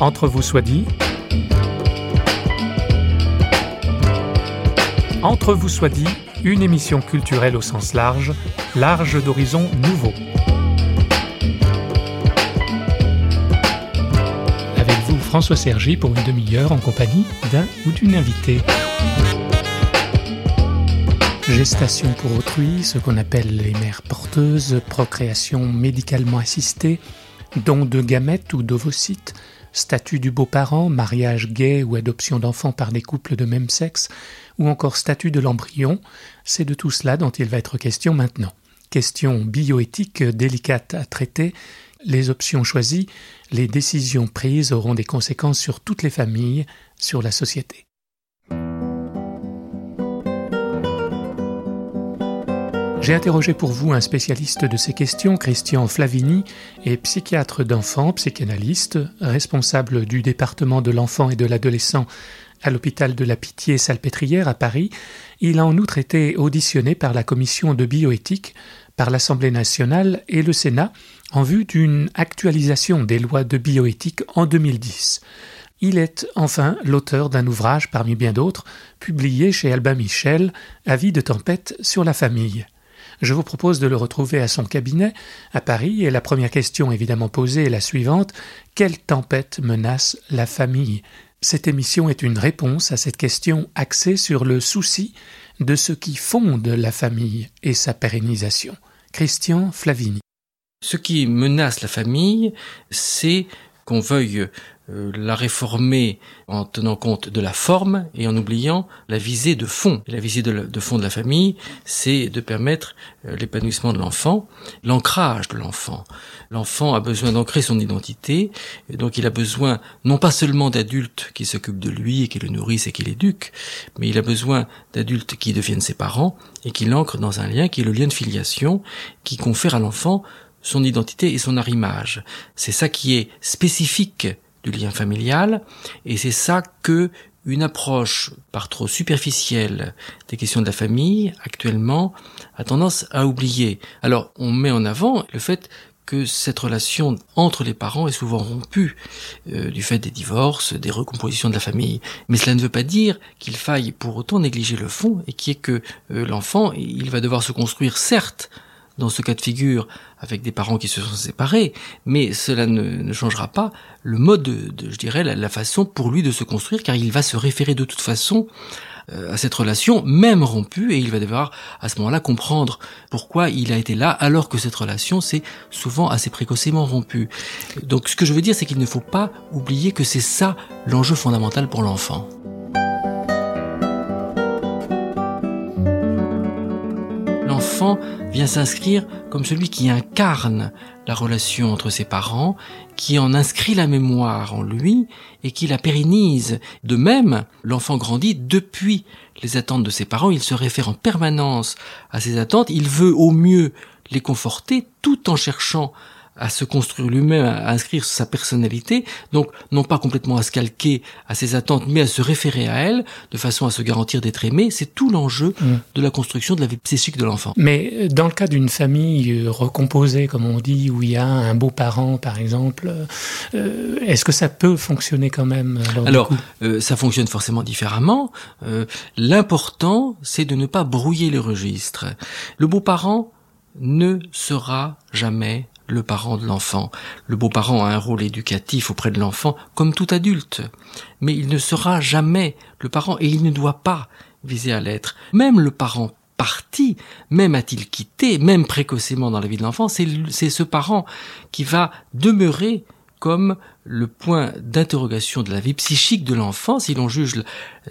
Entre vous soit dit. Entre vous soit dit, une émission culturelle au sens large, large d'horizons nouveaux. Avec vous, François Sergi, pour une demi-heure en compagnie d'un ou d'une invitée. Gestation pour autrui, ce qu'on appelle les mères porteuses, procréation médicalement assistée, don de gamètes ou d'ovocytes, statut du beau-parent, mariage gay ou adoption d'enfants par des couples de même sexe, ou encore statut de l'embryon, c'est de tout cela dont il va être question maintenant. Question bioéthique délicate à traiter, les options choisies, les décisions prises auront des conséquences sur toutes les familles, sur la société. J'ai interrogé pour vous un spécialiste de ces questions, Christian Flavini, est psychiatre d'enfants, psychanalyste, responsable du département de l'enfant et de l'adolescent à l'hôpital de la Pitié-Salpêtrière à Paris. Il a en outre été auditionné par la commission de bioéthique, par l'Assemblée nationale et le Sénat en vue d'une actualisation des lois de bioéthique en 2010. Il est enfin l'auteur d'un ouvrage parmi bien d'autres, publié chez Albin Michel, Avis de tempête sur la famille. Je vous propose de le retrouver à son cabinet, à Paris, et la première question évidemment posée est la suivante. Quelle tempête menace la famille? Cette émission est une réponse à cette question axée sur le souci de ce qui fonde la famille et sa pérennisation. Christian Flavini. Ce qui menace la famille, c'est qu'on veuille euh, la réformer en tenant compte de la forme et en oubliant la visée de fond. la visée de, fond de la famille, c'est de permettre euh, l'épanouissement de l'enfant, l'ancrage de l'enfant. L'enfant a besoin d'ancrer son identité, et donc il a besoin non pas seulement d'adultes qui s'occupent de lui et qui le nourrissent et qui l'éduquent, mais il a besoin d'adultes qui deviennent ses parents et qui l'ancrent dans un lien qui est le lien de filiation, qui confère à l'enfant son identité et son arrimage. C'est ça qui est spécifique du lien familial, et c'est ça que une approche par trop superficielle des questions de la famille actuellement a tendance à oublier. Alors on met en avant le fait que cette relation entre les parents est souvent rompue euh, du fait des divorces, des recompositions de la famille. Mais cela ne veut pas dire qu'il faille pour autant négliger le fond et qui est que euh, l'enfant, il va devoir se construire certes dans ce cas de figure avec des parents qui se sont séparés, mais cela ne, changera pas le mode, de, je dirais, la, façon pour lui de se construire, car il va se référer de toute façon euh, à cette relation, même rompue, et il va devoir à ce moment-là comprendre pourquoi il a été là, alors que cette relation s'est souvent assez précocement rompue. Donc ce que je veux dire, c'est qu'il ne faut pas oublier que c'est ça l'enjeu fondamental pour l'enfant. Vient s'inscrire comme celui qui incarne la relation entre ses parents, qui en inscrit la mémoire en lui et qui la pérennise. De même, l'enfant grandit depuis les attentes de ses parents, il se réfère en permanence à ces attentes, il veut au mieux les conforter tout en cherchant à se construire lui-même, à inscrire sa personnalité, donc non pas complètement à se calquer à ses attentes, mais à se référer à elles, de façon à se garantir d'être aimé, c'est tout l'enjeu mm. de la construction de la vie psychique de l'enfant. Mais euh, dans le cas d'une famille euh, recomposée, comme on dit, où il y a un beau-parent, par exemple, euh, est-ce que ça peut fonctionner quand même Alors, ça fonctionne forcément différemment. L'important, c'est de ne pas brouiller les registres. Le beau-parent ne sera jamais le parent de l'enfant. Le beau-parent a un rôle éducatif auprès de l'enfant comme tout adulte, mais il ne sera jamais le parent et il ne doit pas viser à l'être. Même le parent parti, même a-t-il quitté, même précocement dans la vie de l'enfant, c'est ce parent qui va demeurer comme le point d'interrogation de la vie psychique de l'enfant, si l'on juge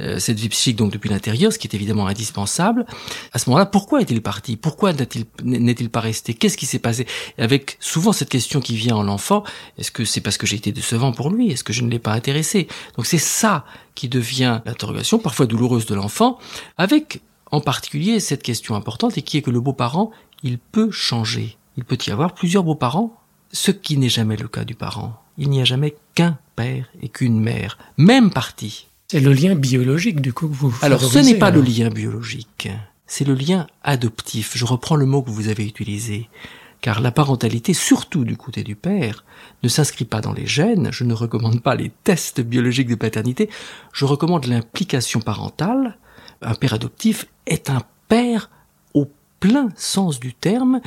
euh, cette vie psychique donc depuis l'intérieur, ce qui est évidemment indispensable, à ce moment-là, pourquoi est-il parti? Pourquoi n'est-il pas resté? Qu'est-ce qui s'est passé? Avec souvent cette question qui vient en l'enfant, est-ce que c'est parce que j'ai été décevant pour lui? Est-ce que je ne l'ai pas intéressé? Donc c'est ça qui devient l'interrogation, parfois douloureuse de l'enfant, avec en particulier cette question importante et qui est que le beau-parent, il peut changer. Il peut y avoir plusieurs beaux-parents, ce qui n'est jamais le cas du parent il n'y a jamais qu'un père et qu'une mère, même partie. C'est le lien biologique du coup que vous Alors ce n'est pas le lien biologique, c'est le lien adoptif. Je reprends le mot que vous avez utilisé. car la parentalité, surtout du côté du père, ne s'inscrit pas dans les gènes, je ne recommande pas les tests biologiques de paternité, je recommande l'implication parentale. Un père adoptif est un père plein sens du terme,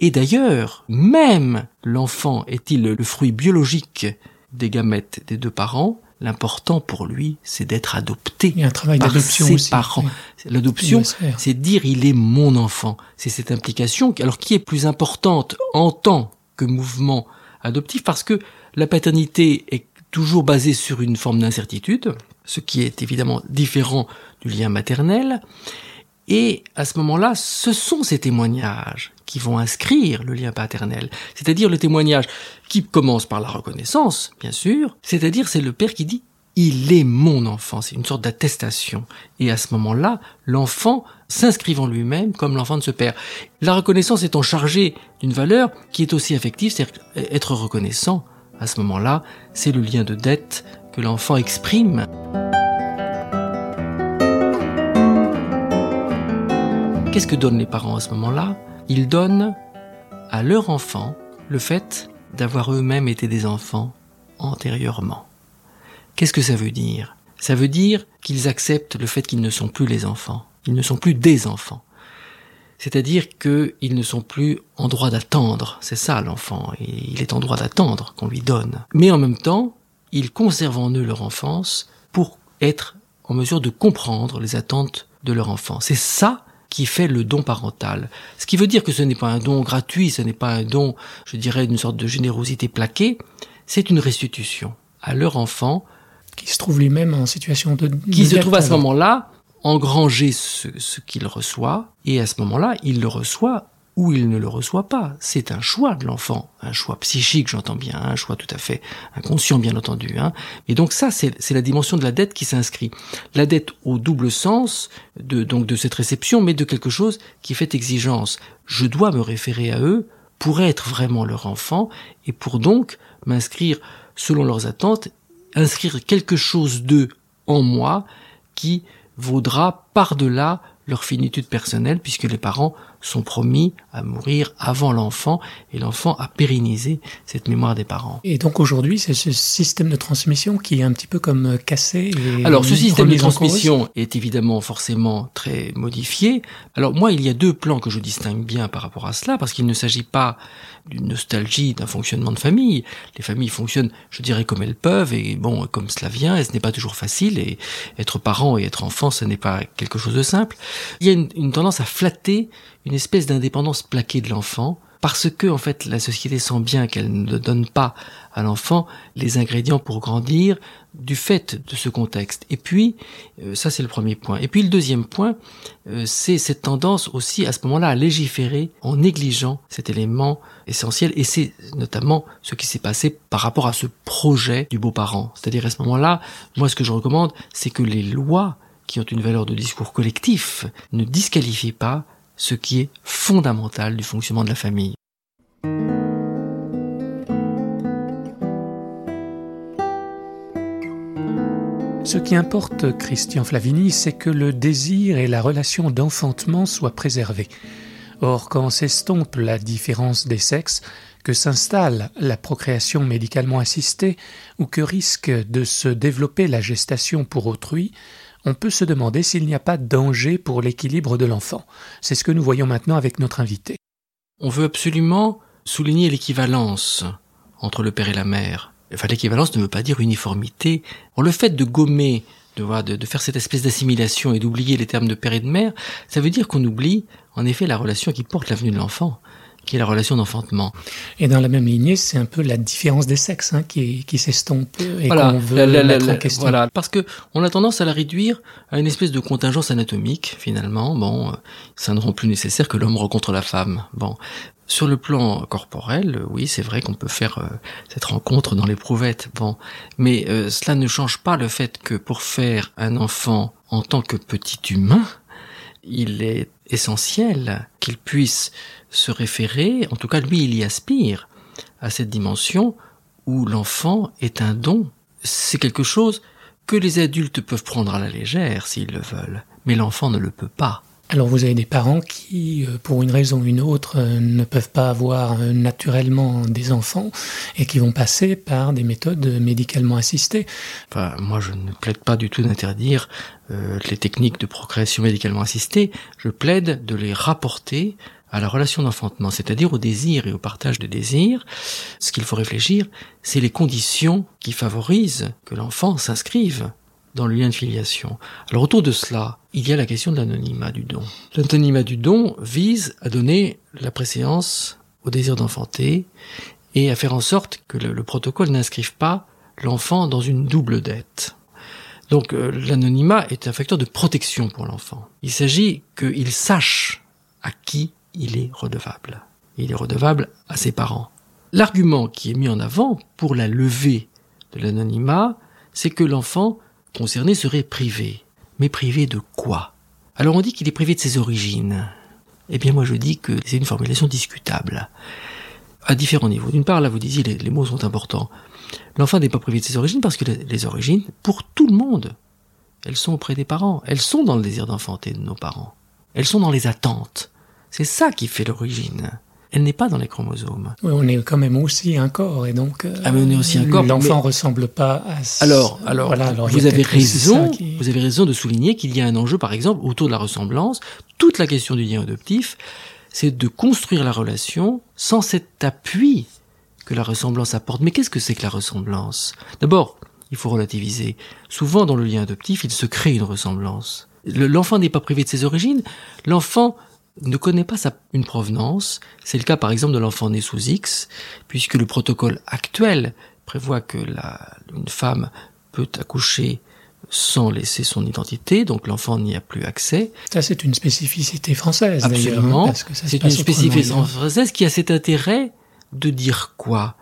et d'ailleurs, même l'enfant est-il le fruit biologique des gamètes des deux parents, L'important pour lui, c'est d'être adopté Il y a un travail par ses aussi. parents. Oui. L'adoption, c'est dire il est mon enfant. C'est cette implication, alors qui est plus importante en tant que mouvement adoptif, parce que la paternité est toujours basée sur une forme d'incertitude, ce qui est évidemment différent du lien maternel. Et à ce moment-là, ce sont ces témoignages qui vont inscrire le lien paternel. C'est-à-dire le témoignage qui commence par la reconnaissance, bien sûr. C'est-à-dire c'est le père qui dit il est mon enfant. C'est une sorte d'attestation. Et à ce moment-là, l'enfant s'inscrivant lui-même comme l'enfant de ce père. La reconnaissance étant chargée d'une valeur qui est aussi affective, c'est-à-dire être reconnaissant. À ce moment-là, c'est le lien de dette que l'enfant exprime. Qu'est-ce que donnent les parents à ce moment-là? Ils donnent à leur enfant le fait d'avoir eux-mêmes été des enfants antérieurement. Qu'est-ce que ça veut dire? Ça veut dire qu'ils acceptent le fait qu'ils ne sont plus les enfants. Ils ne sont plus des enfants. C'est-à-dire qu'ils ne sont plus en droit d'attendre. C'est ça l'enfant. Il est en droit d'attendre qu'on lui donne. Mais en même temps, ils conservent en eux leur enfance pour être en mesure de comprendre les attentes de leur enfant. C'est ça qui fait le don parental. Ce qui veut dire que ce n'est pas un don gratuit, ce n'est pas un don, je dirais, d'une sorte de générosité plaquée, c'est une restitution à leur enfant Qui se trouve lui-même en situation de. qui se trouve à ce moment-là engranger ce, ce qu'il reçoit, et à ce moment-là, il le reçoit ou il ne le reçoit pas. C'est un choix de l'enfant, un choix psychique, j'entends bien, un choix tout à fait inconscient, bien entendu. Hein. Et donc ça, c'est la dimension de la dette qui s'inscrit. La dette au double sens de, donc de cette réception, mais de quelque chose qui fait exigence. Je dois me référer à eux pour être vraiment leur enfant et pour donc m'inscrire selon leurs attentes, inscrire quelque chose d'eux en moi qui vaudra par-delà leur finitude personnelle puisque les parents sont promis à mourir avant l'enfant et l'enfant a pérennisé cette mémoire des parents. Et donc aujourd'hui, c'est ce système de transmission qui est un petit peu comme euh, cassé. Et Alors ce système de transmission est évidemment forcément très modifié. Alors moi, il y a deux plans que je distingue bien par rapport à cela, parce qu'il ne s'agit pas d'une nostalgie d'un fonctionnement de famille. Les familles fonctionnent, je dirais, comme elles peuvent, et bon, comme cela vient, et ce n'est pas toujours facile, et être parent et être enfant, ce n'est pas quelque chose de simple. Il y a une, une tendance à flatter une espèce d'indépendance plaquée de l'enfant, parce que en fait la société sent bien qu'elle ne donne pas à l'enfant les ingrédients pour grandir du fait de ce contexte. Et puis euh, ça c'est le premier point. Et puis le deuxième point, euh, c'est cette tendance aussi à ce moment-là à légiférer en négligeant cet élément essentiel. Et c'est notamment ce qui s'est passé par rapport à ce projet du beau-parent. C'est-à-dire à ce moment-là, moi ce que je recommande, c'est que les lois qui ont une valeur de discours collectif ne disqualifient pas ce qui est fondamental du fonctionnement de la famille. Ce qui importe, Christian Flavini, c'est que le désir et la relation d'enfantement soient préservés. Or, quand s'estompe la différence des sexes, que s'installe la procréation médicalement assistée ou que risque de se développer la gestation pour autrui, on peut se demander s'il n'y a pas danger pour l'équilibre de l'enfant. C'est ce que nous voyons maintenant avec notre invité. On veut absolument souligner l'équivalence entre le père et la mère. Enfin, l'équivalence ne veut pas dire uniformité. Or, le fait de gommer, de, de, de faire cette espèce d'assimilation et d'oublier les termes de père et de mère, ça veut dire qu'on oublie, en effet, la relation qui porte l'avenue de l'enfant, qui est la relation d'enfantement. Et dans la même lignée, c'est un peu la différence des sexes hein, qui, qui s'estompe et voilà, qu'on veut la- la- mettre la- en question. voilà, parce que on a tendance à la réduire à une espèce de contingence anatomique finalement. Bon, euh, ça ne rend plus nécessaire que l'homme rencontre la femme. Bon, sur le plan corporel, euh, oui, c'est vrai qu'on peut faire euh, cette rencontre dans l'éprouvette. Bon, mais euh, cela ne change pas le fait que pour faire un enfant en tant que petit humain, il est essentiel qu'il puisse se référer, en tout cas lui il y aspire, à cette dimension où l'enfant est un don. C'est quelque chose que les adultes peuvent prendre à la légère s'ils le veulent, mais l'enfant ne le peut pas. Alors vous avez des parents qui, euh, pour une raison ou une autre, euh, ne peuvent pas avoir euh, naturellement des enfants et qui vont passer par des méthodes médicalement assistées. Enfin, moi, je ne plaide pas du tout d'interdire les techniques de procréation médicalement assistée. Je plaide de les rapporter à la relation d'enfantement, c'est-à-dire au désir et au partage des désirs. Ce qu'il faut réfléchir, c'est les conditions qui favorisent que l'enfant s'inscrive dans le lien de filiation. Alors autour de cela, il y a la question de l'anonymat du don. L'anonymat du don vise à donner la préséance au désir d'enfanter et à faire en sorte que le, le protocole n'inscrive pas l'enfant dans une double dette. Donc euh, l'anonymat est un facteur de protection pour l'enfant. Il s'agit qu'il sache à qui il est redevable. Il est redevable à ses parents. L'argument qui est mis en avant pour la levée de l'anonymat, c'est que l'enfant concerné serait privé. Mais privé de quoi? Alors on dit qu'il est privé de ses origines. Eh bien moi je dis que c'est une formulation discutable. À différents niveaux. D'une part, là vous disiez les, mots sont importants. L'enfant n'est pas privé de ses origines parce que les origines, pour tout le monde, elles sont auprès des parents. Elles sont dans le désir d'enfanter de nos parents. Elles sont dans les attentes. C'est ça qui fait l'origine. Elle n'est pas dans les chromosomes. Oui, on est quand même aussi un corps et donc euh, Ah, mais on est aussi un corps, l'enfant mais- ressemble pas à ce- Alors, alors, voilà, vous avez raison, qui- vous avez raison de souligner qu'il y a un enjeu, par exemple, autour de la ressemblance. Toute la question du lien adoptif, c'est de construire la relation sans cet appui que la ressemblance apporte. Mais qu'est-ce que c'est que la ressemblance? D'abord, il faut relativiser. Souvent, dans le lien adoptif, il se crée une ressemblance. Le- L'enfant n'est pas privé de ses origines. L'enfant ne connaît pas sa, une provenance. C'est le cas, par exemple, de l'enfant né sous X, puisque le protocole actuel prévoit que la, une femme peut accoucher sans laisser son identité, donc l'enfant n'y a plus accès. Ça, c'est une spécificité française hein, Absolument. C'est une spécificité française qui a cet intérêt de dire quoi?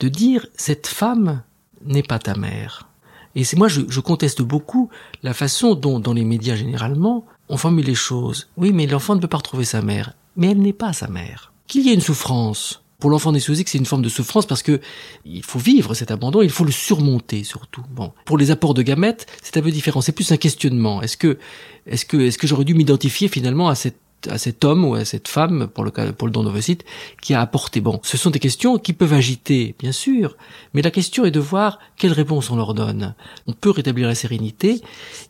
De dire cette femme n'est pas ta mère. Et c'est moi, je, je conteste beaucoup la façon dont, dans les médias généralement, on formule les choses. Oui, mais l'enfant ne peut pas retrouver sa mère. Mais elle n'est pas sa mère. Qu'il y ait une souffrance. Pour l'enfant né sous X, c'est une forme de souffrance parce que il faut vivre cet abandon, il faut le surmonter surtout. Bon, pour les apports de gamètes, c'est un peu différent. C'est plus un questionnement. Est-ce que, est-ce que, est-ce que j'aurais dû m'identifier finalement à à cet homme ou à cette femme, pour le cas, pour le don d'ovocytes, qui a apporté? Bon, ce sont des questions qui peuvent agiter, bien sûr, mais la question est de voir quelle réponse on leur donne. On peut rétablir la sérénité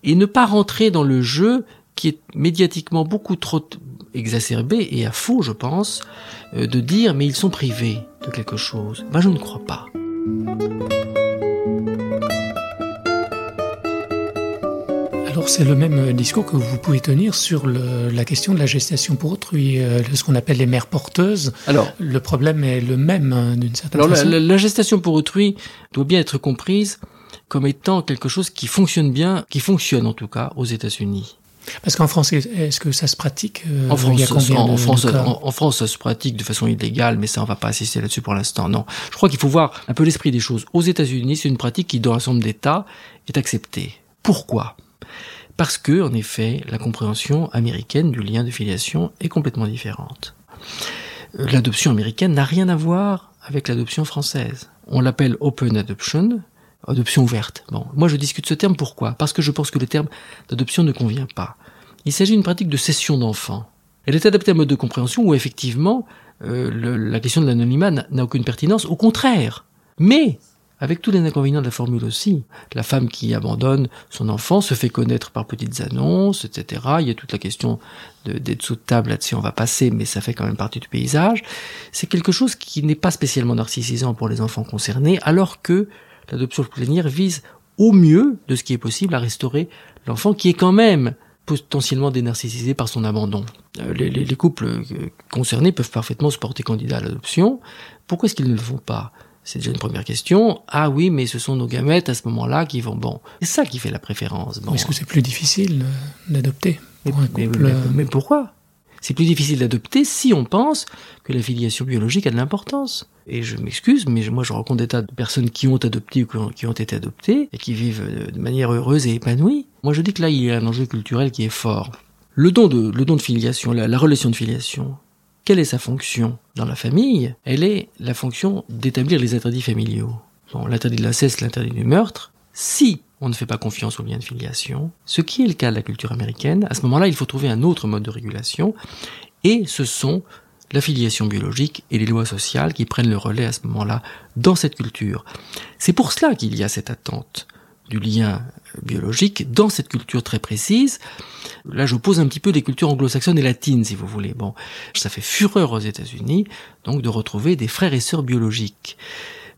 et ne pas rentrer dans le jeu qui est médiatiquement beaucoup trop exacerbé et à faux, je pense, euh, de dire mais ils sont privés de quelque chose. Ben, je ne crois pas. Alors c'est le même discours que vous pouvez tenir sur le- la question de la gestation pour autrui, euh, ce qu'on appelle les mères porteuses. Alors, Le problème est le même hein, d'une certaine Alors la, façon. la- la gestation pour autrui doit bien être comprise comme étant quelque chose qui fonctionne bien, qui fonctionne en tout cas aux États-Unis. Parce qu'en France, est-ce que ça se pratique euh, En France, en, de- en France, en, France, ça se pratique de façon illégale, mais ça, on va pas assister là-dessus pour l'instant. Non, je crois qu'il faut voir un peu l'esprit des choses. Aux États-Unis, c'est une pratique qui, dans un nombre d'États, est acceptée. Pourquoi? Parce que, en effet, la compréhension américaine du lien de filiation est complètement différente. Euh, L'adoption américaine n'a rien à voir avec l'adoption française. On l'appelle open adoption, adoption ouverte. Bon, moi je discute ce terme pourquoi? Parce que je pense que le terme d'adoption ne convient pas. Il s'agit d'une pratique de cession d'enfants. Elle est adaptée à un mode de compréhension où effectivement euh, la question de l'anonymat n'a aucune pertinence, au contraire. Mais avec tous les inconvénients de la formule aussi, la femme qui abandonne son enfant se fait connaître par petites annonces, etc. Il y a toute la question de- d'être sous table là-dessus, on va passer, mais ça fait quand même partie du paysage. C'est quelque chose qui n'est pas spécialement narcissisant pour les enfants concernés, alors que l'adoption plénière vise au mieux de ce qui est possible à restaurer l'enfant qui est quand même potentiellement dénarcissisé par son abandon. Euh, Les, les- les couples euh, concernés peuvent parfaitement se porter candidat à l'adoption. Pourquoi est-ce qu'ils ne le font pas? C'est déjà une première question. Ah oui, mais ce sont nos gamètes à ce moment-là qui vont... Bon, c'est ça qui fait la préférence. Bon. Est-ce que c'est plus difficile d'adopter pour un couple mais- euh, mais pourquoi? C'est plus difficile d'adopter si on pense que la filiation biologique a de l'importance. Et je m'excuse, mais moi je rencontre des tas de personnes qui ont adopté ou qui ont, été adoptées et qui vivent euh, de manière heureuse et épanouie. Moi je dis que là il y a un enjeu culturel qui est fort. Le don de, le don de filiation, la, la relation de filiation, quelle est sa fonction dans la famille? Elle est la fonction d'établir les interdits familiaux. Bon, l'interdit de l'inceste, l'interdit du meurtre, Si on ne fait pas confiance aux liens de filiation, ce qui est le cas de la culture américaine, à ce moment-là, il faut trouver un autre mode de régulation, et ce sont la filiation biologique et les lois sociales qui prennent le relais à ce moment-là dans cette culture. C'est pour cela qu'il y a cette attente du lien biologique dans cette culture très précise. Là, j'oppose un petit peu les cultures anglo-saxonnes et latines, si vous voulez. Bon, ça fait fureur aux États-Unis, donc de retrouver des frères et sœurs biologiques.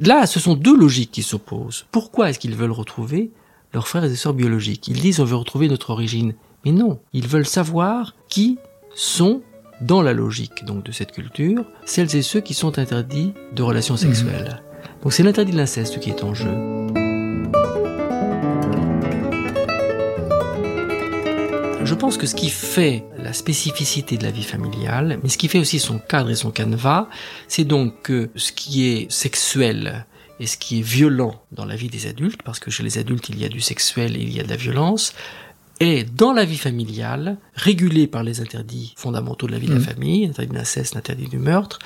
Là, ce sont deux logiques qui s'opposent. Pourquoi est-ce qu'ils veulent retrouver leurs frères et sœurs biologiques? Ils disent on veut retrouver notre origine. Mais non, ils veulent savoir qui sont dans la logique donc de cette culture, celles et ceux qui sont interdits de relations mmh. sexuelles. Donc c'est l'interdit de l'inceste qui est en jeu. Je pense que ce qui fait la spécificité de la vie familiale, mais ce qui fait aussi son cadre et son canevas, c'est donc que ce qui est sexuel et ce qui est violent dans la vie des adultes, parce que chez les adultes il y a du sexuel et il y a de la violence, est dans la vie familiale, régulé par les interdits fondamentaux de la vie de la mmh. famille, l'interdit de l'inceste, l'interdit du meurtre,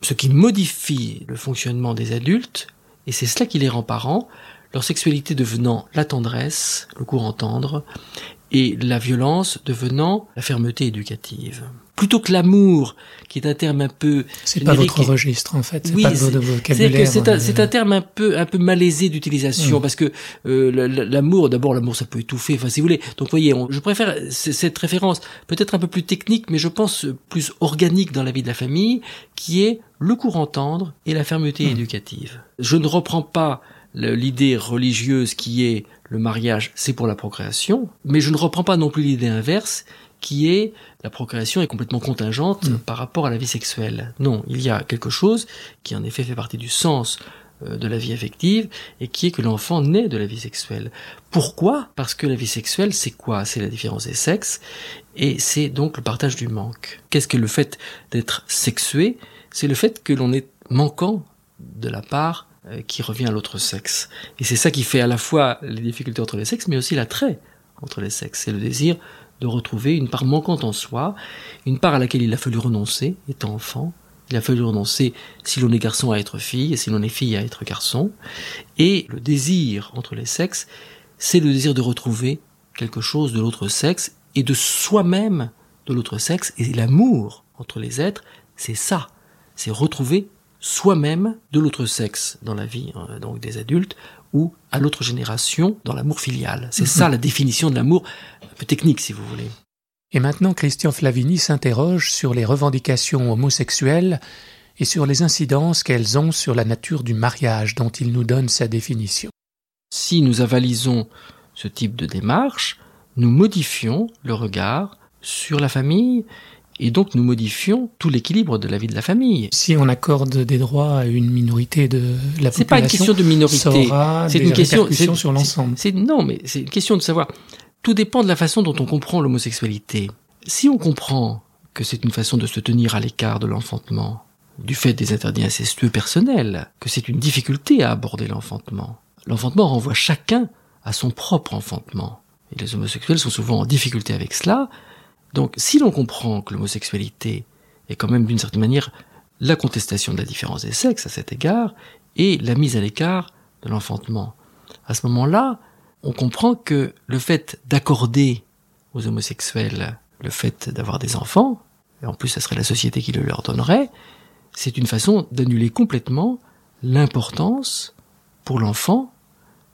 ce qui modifie le fonctionnement des adultes, et c'est cela qui les rend parents, leur sexualité devenant la tendresse, le courant tendre, et la violence devenant la fermeté éducative. Plutôt que l'amour, qui est un terme un peu c'est pas votre registre en fait, c'est pas votre vocabulaire. C'est un, euh, un, terme un peu un peu malaisé d'utilisation mm. parce que euh, l'amour, d'abord l'amour ça peut étouffer. Enfin si vous voulez, donc voyez, je préfère cette référence peut-être un peu plus technique, mais je pense plus organique dans la vie de la famille, qui est le courant tendre et la fermeté mm. éducative. Je ne reprends pas l'idée religieuse qui est le mariage, c'est pour la procréation, mais je ne reprends pas non plus l'idée inverse qui est la procréation est complètement contingente mm. par rapport à la vie sexuelle. Non, il y a quelque chose qui en effet fait partie du sens euh, de la vie affective et qui est que l'enfant naît de la vie sexuelle. Pourquoi? Parce que la vie sexuelle, c'est quoi? C'est la différence des sexes et c'est donc le partage du manque. Qu'est-ce que le fait d'être sexué? C'est le fait que l'on est manquant de la part qui revient à l'autre sexe. Et c'est ça qui fait à la fois les difficultés entre les sexes, mais aussi l'attrait entre les sexes. C'est le désir de retrouver une part manquante en soi, une part à laquelle il a fallu renoncer, étant enfant. Il a fallu renoncer, si l'on est garçon, à être fille, et si l'on est fille, à être garçon. Et le désir entre les sexes, c'est le désir de retrouver quelque chose de l'autre sexe, et de soi-même de l'autre sexe, et l'amour entre les êtres, c'est ça. C'est retrouver soi-même de l'autre sexe dans la vie euh, donc des adultes ou à l'autre génération dans l'amour filial. C'est mhm. ça la définition de l'amour un peu technique si vous voulez. Et maintenant Christian Flavini s'interroge sur les revendications homosexuelles et sur les incidences qu'elles ont sur la nature du mariage dont il nous donne sa définition. Si nous avalisons ce type de démarche, nous modifions le regard sur la famille et donc nous modifions tout l'équilibre de la vie de la famille. Si on accorde des droits à une minorité de la population, c'est pas une question de minorité, c'est une question sur l'ensemble. non, mais c'est une question de savoir. Tout dépend de la façon dont on comprend l'homosexualité. Si on comprend que c'est une façon de se tenir à l'écart de l'enfantement, du fait des interdits incestueux personnels, que c'est une difficulté à aborder l'enfantement. L'enfantement renvoie chacun à son propre enfantement. Et les homosexuels sont souvent en difficulté avec cela, donc si l'on comprend que l'homosexualité est quand même d'une certaine manière la contestation de la différence des sexes à cet égard et la mise à l'écart de l'enfantement, à ce moment-là, on comprend que le fait d'accorder aux homosexuels le fait d'avoir des enfants, et en plus ça serait la société qui le leur donnerait, c'est une façon d'annuler complètement l'importance pour l'enfant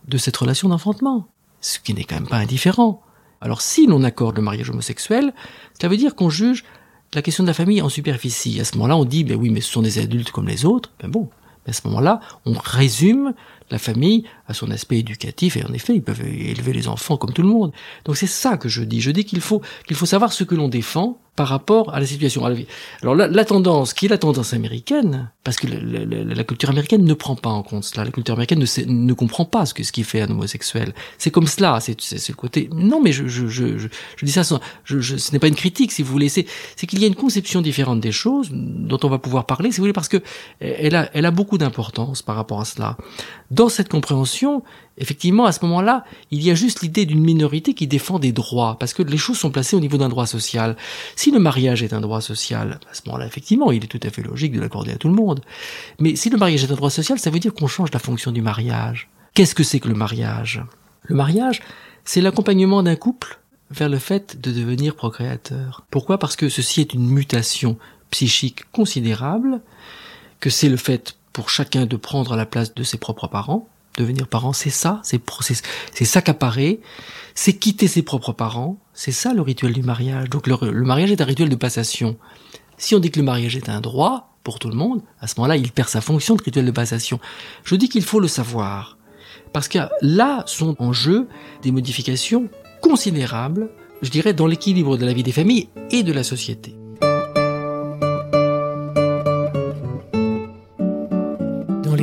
de cette relation d'enfantement, ce qui n'est quand même pas indifférent. Alors si l'on accorde le mariage homosexuel, cela veut dire qu'on juge la question de la famille en superficie. À ce moment-là, on dit, ben oui, mais ce sont des adultes comme les autres. Ben bon, à ce moment-là, on résume la famille à son aspect éducatif et en effet, ils peuvent élever les enfants comme tout le monde. Donc c'est ça que je dis. Je dis qu'il faut qu'il faut savoir ce que l'on défend par rapport à la situation. Alors la, la, tendance, qui est la tendance américaine, parce que la, culture américaine ne prend pas en compte cela. La culture américaine ne, comprend pas ce que ce qui fait un homosexuel. C'est comme cela. C'est le côté. Non, mais je je, je, je, dis ça. Ce n'est pas une critique, si vous voulez. C'est qu'il y a une conception différente des choses dont on va pouvoir parler, si vous voulez, parce que elle a elle a beaucoup d'importance par rapport à cela. Dans cette compréhension, effectivement, à ce moment-là, il y a juste l'idée d'une minorité qui défend des droits, parce que les choses sont placées au niveau d'un droit social. Si le mariage est un droit social, à ce moment-là, effectivement, il est tout à fait logique de l'accorder à tout le monde. Mais si le mariage est un droit social, ça veut dire qu'on change la fonction du mariage. Qu'est-ce que c'est que le mariage? Le mariage, c'est l'accompagnement d'un couple vers le fait de devenir procréateur. Pourquoi? Parce que ceci est une mutation psychique considérable, que c'est le fait pour chacun de prendre la place de ses propres parents, devenir parent, c'est ça, c'est s'accaparer, c'est quitter ses propres parents, c'est ça le rituel du mariage. Donc le, mariage est un rituel de passation. Si on dit que le mariage est un droit pour tout le monde, à ce moment-là, il perd sa fonction de rituel de passation. Je dis qu'il faut le savoir. Parce que là sont en jeu des modifications considérables, je dirais, dans l'équilibre de la vie des familles et de la société.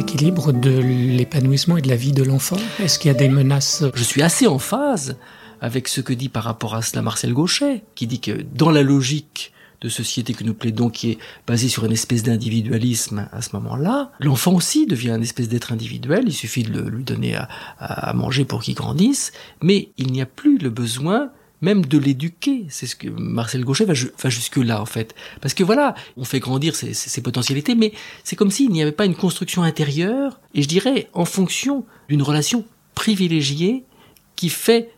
L'équilibre de l'épanouissement et de la vie de l'enfant, est-ce qu'il y a des menaces? Je suis assez en phase avec ce que dit par rapport à cela Marcel Gauchet, qui dit que dans la logique de société que nous plaidons, qui est basée sur une espèce d'individualisme à ce moment-là, l'enfant aussi devient une espèce d'être individuel, il suffit de lui donner à, manger pour qu'il grandisse, mais il n'y a plus le besoin même de l'éduquer. C'est ce que Marcel Gauchet va, jusque-là, en fait. Parce que voilà, on fait grandir ses, potentialités, mais c'est comme s'il n'y avait pas une construction intérieure, et je dirais en fonction d'une relation privilégiée qui fait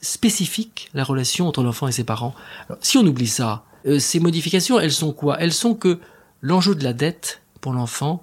spécifique la relation entre l'enfant et ses parents. Alors, si on oublie ça, euh, ces modifications, elles sont quoi? Elles sont que l'enjeu de la dette pour l'enfant,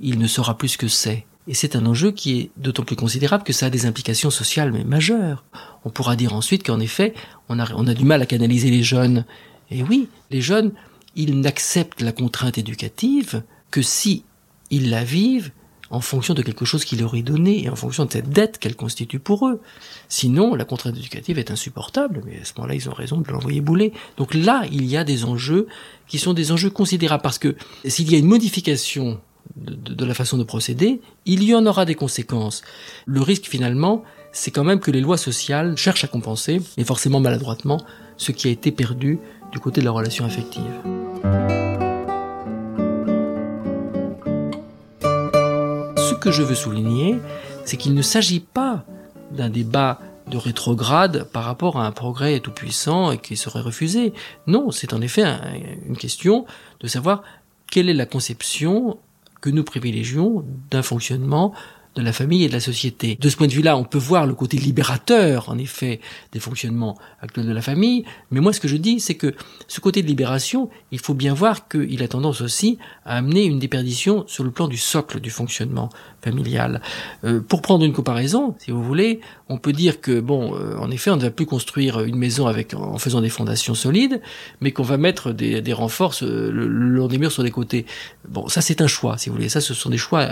il ne saura plus ce que c'est. Et c'est un enjeu qui est d'autant plus considérable que ça a des implications sociales mais majeures. On pourra dire ensuite qu'en effet, on a, du mal à canaliser les jeunes. Et oui, les jeunes, ils n'acceptent la contrainte éducative que si ils la vivent en fonction de quelque chose qui leur est donné et en fonction de cette dette qu'elle constitue pour eux. Sinon, la contrainte éducative est insupportable, mais à ce moment-là, ils ont raison de l'envoyer bouler. Donc là, il y a des enjeux qui sont des enjeux considérables, parce que s'il y a une modification de, la façon de procéder, il y en aura des conséquences. Le risque, finalement, c'est quand même que les lois sociales cherchent à compenser, et forcément maladroitement, ce qui a été perdu du côté de la relation affective. que je veux souligner, c'est qu'il ne s'agit pas d'un débat de rétrograde par rapport à un progrès tout puissant et qui serait refusé. Non, c'est en effet une question de savoir quelle est la conception que nous privilégions d'un fonctionnement de la famille et de la société. De ce point de vue-là, on peut voir le côté libérateur, en effet, des fonctionnements actuels de la famille, mais moi ce que je dis, c'est que ce côté de libération, il faut bien voir qu'il a tendance aussi à amener une déperdition sur le plan du socle du fonctionnement familial. Euh, pour prendre une comparaison, si vous voulez, on peut dire que, bon, euh, en effet, on ne va plus construire une maison avec, en faisant des fondations solides, mais qu'on va mettre des, des renforts le, le long des murs sur les côtés. Bon, ça c'est un choix, si vous voulez. Ça, ce sont des choix,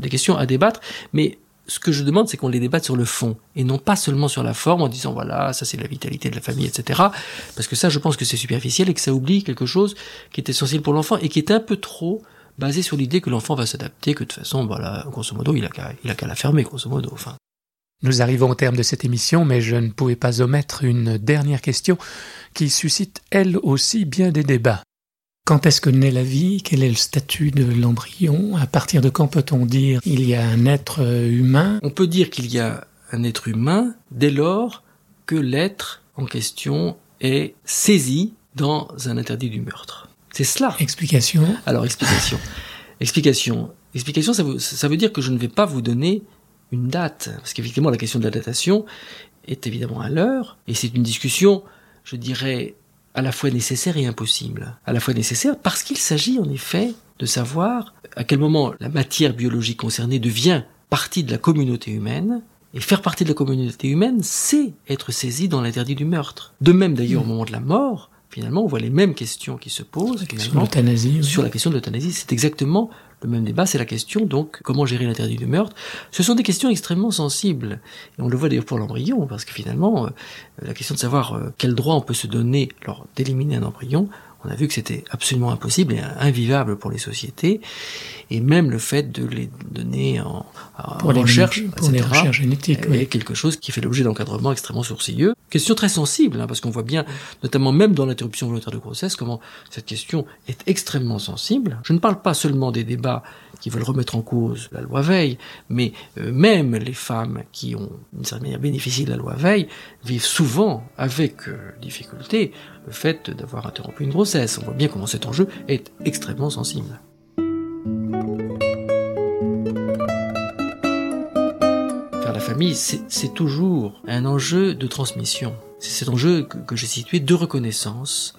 des questions à débattre. Mais ce que je demande, c'est qu'on les débatte sur le fond et non pas seulement sur la forme en disant voilà, ça c'est la vitalité de la famille, etc. Parce que ça, je pense que c'est superficiel et que ça oublie quelque chose qui est essentiel pour l'enfant et qui est un peu trop basé sur l'idée que l'enfant va s'adapter, que de toute façon, voilà, grosso modo, il a qu'à, il a qu'à la fermer, grosso modo. Enfin. Nous arrivons au terme de cette émission, mais je ne pouvais pas omettre une dernière question qui suscite elle aussi bien des débats. Quand est-ce que naît la vie? Quel est le statut de l'embryon? À partir de quand peut-on dire il y a un être euh, humain? On peut dire qu'il y a un être humain dès lors que l'être en question est saisi dans un interdit du meurtre. C'est cela. Explication. Alors, explication. explication. Explication, ça veut, ça veut dire que je ne vais pas vous donner une date. Parce qu'effectivement, la question de la datation est évidemment à l'heure. Et c'est une discussion, je dirais, à la fois nécessaire et impossible. À la fois nécessaire parce qu'il s'agit en effet de savoir à quel moment la matière biologique concernée devient partie de la communauté humaine, et faire partie de la communauté humaine, c'est être saisi dans l'interdit du meurtre. De même d'ailleurs au moment de la mort, finalement, on voit les mêmes questions qui se posent. La Sur la question de l'euthanasie, c'est exactement le même débat, c'est la question donc comment gérer l'interdit du meurtre? Ce sont des questions extrêmement sensibles. Et on le voit d'ailleurs pour l'embryon, parce que finalement, euh, la question de savoir euh, quel droit on peut se donner lors d'éliminer un embryon, on a vu que c'était absolument impossible et invivable pour les sociétés, et même le fait de les donner en, pour les recherche, les recherches génétiques, est quelque chose qui fait l'objet d'encadrements extrêmement sourcilleux. Question très sensible, hein, parce qu'on voit bien, notamment même dans l'interruption volontaire de grossesse, comment cette question est extrêmement sensible. Je ne parle pas seulement des débats qui veulent remettre en cause la loi Veil, mais euh, même les femmes qui ont, d'une certaine manière, bénéficié de la loi Veil vivent souvent avec euh, difficulté le fait d'avoir interrompu une grossesse. On voit bien comment cet enjeu est extrêmement sensible. famille, c'est toujours un enjeu de transmission. C'est cet enjeu que, j'ai situé de reconnaissance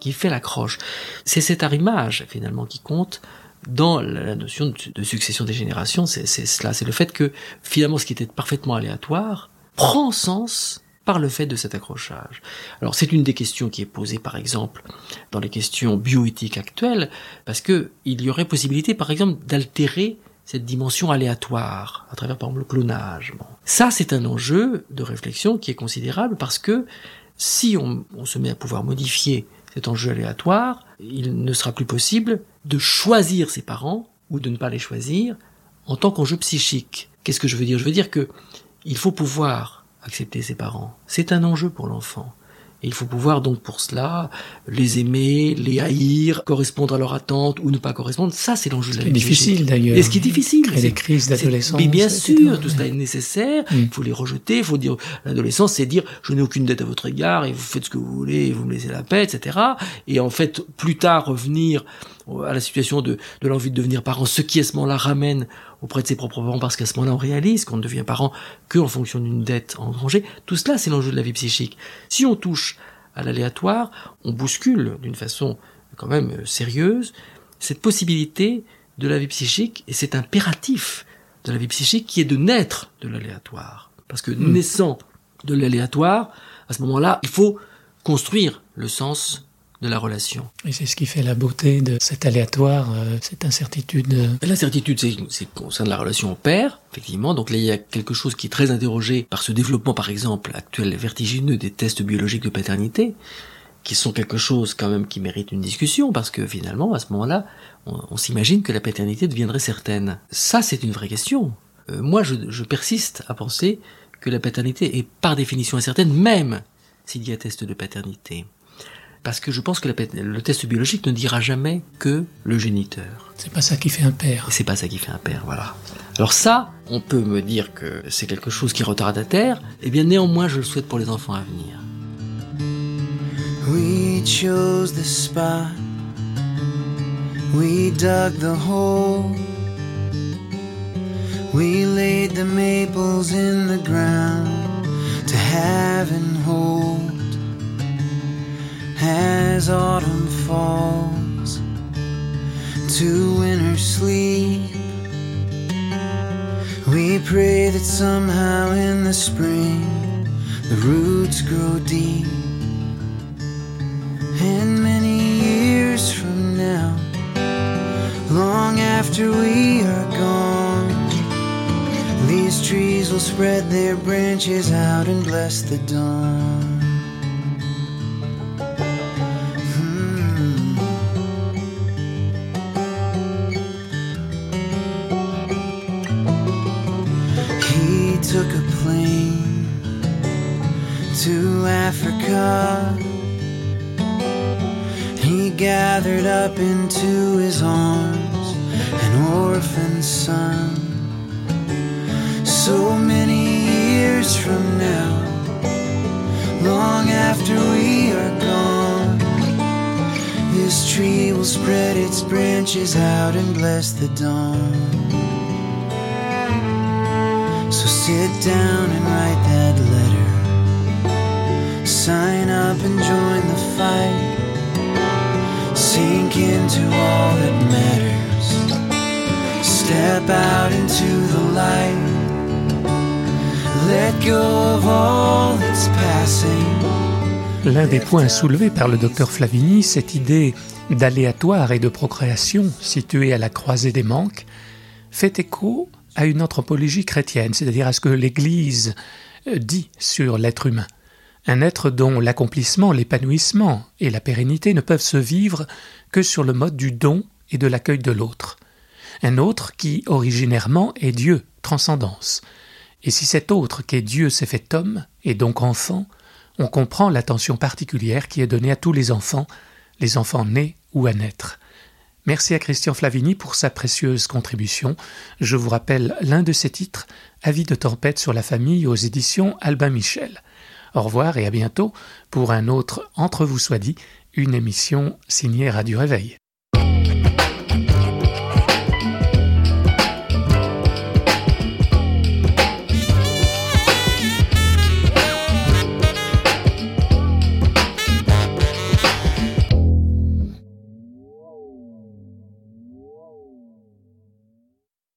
qui fait l'accroche. C'est cet arrimage finalement qui compte dans la notion de succession des générations. C'est cela, c'est le fait que finalement ce qui était parfaitement aléatoire prend sens par le fait de cet accrochage. Alors c'est une des questions qui est posée par exemple dans les questions bioéthiques actuelles, parce que il y aurait possibilité par exemple d'altérer cette dimension aléatoire à travers par exemple le clonage. Ça c'est un enjeu de réflexion qui est considérable parce que si on, on se met à pouvoir modifier cet enjeu aléatoire, il ne sera plus possible de choisir ses parents ou de ne pas les choisir en tant qu'enjeu psychique. Qu'est-ce que je veux dire? Je veux dire que il faut pouvoir accepter ses parents. C'est un enjeu pour l'enfant. Et il faut pouvoir donc pour cela les aimer, les haïr, correspondre à leur attente ou ne pas correspondre. Ça, c'est l'enjeu de la vie. difficile d'ailleurs. Et ce qui est difficile. c'est les crises d'adolescence. Mais bien sûr, tout cela est nécessaire. Mm. Il faut les rejeter. Il faut dire l'adolescence, c'est dire je n'ai aucune dette à votre égard et vous faites ce que vous voulez, et vous me laissez la paix, etc. Et en fait, plus tard revenir à la situation de, de l'envie de devenir parent, ce qui à ce moment-là ramène auprès de ses propres parents, parce qu'à ce moment-là on réalise qu'on ne devient parent que en fonction d'une dette engrangée. Tout cela, c'est l'enjeu de la vie psychique. Si on touche à l'aléatoire, on bouscule d'une façon quand même euh, sérieuse cette possibilité de la vie psychique, et c'est impératif de la vie psychique qui est de naître de l'aléatoire. Parce que hmm. naissant de l'aléatoire, à ce moment-là, il faut construire le sens de la relation. Et c'est ce qui fait la beauté de cet aléatoire, euh, cette incertitude. L'incertitude, c'est concerne la relation au père, effectivement. Donc là, il y a quelque chose qui est très interrogé par ce développement, par exemple, actuel vertigineux des tests biologiques de paternité, qui sont quelque chose quand même qui mérite une discussion, parce que finalement, à ce moment-là, on, s'imagine que la paternité deviendrait certaine. Ça, c'est une vraie question. Euh, moi, je, je persiste à penser que la paternité est par définition incertaine, même s'il y a test de paternité parce que je pense que le test biologique ne dira jamais que le géniteur. C'est pas ça qui fait un père. C'est pas ça qui fait un père, voilà. Alors ça, on peut me dire que c'est quelque chose qui retarde à terre, et eh bien néanmoins je le souhaite pour les enfants à venir. We chose the spot. We dug the hole. We laid the maples in the ground to have and hold. As autumn falls to winter sleep. We pray that somehow in the spring the roots grow deep. And many years from now, long after we are gone, these trees will spread their branches out and bless the dawn. Gathered up into his arms an orphan son. So many years from now, long after we are gone, this tree will spread its branches out and bless the dawn. So sit down and write that letter sign up and join the fight. Sink into all that matters. Step out into the light. Let go of all that's passing. L'un des points soulevés par le docteur Flavini, cette idée d'aléatoire et de procréation située à la croisée des manques, fait écho à une anthropologie chrétienne, c'est-à-dire à ce que l'Église dit sur l'être humain un être dont l'accomplissement, l'épanouissement et la pérennité ne peuvent se vivre que sur le mode du don et de l'accueil de l'autre, un autre qui originairement est Dieu, transcendance. Et si cet autre qu'est Dieu s'est fait homme, et donc enfant, on comprend l'attention particulière qui est donnée à tous les enfants, les enfants nés ou à naître. Merci à Christian Flavini pour sa précieuse contribution. Je vous rappelle l'un de ses titres, Avis de tempête sur la famille aux éditions Albin Michel. Au revoir et à bientôt pour un autre Entre vous soit dit, une émission signée Radio Réveil.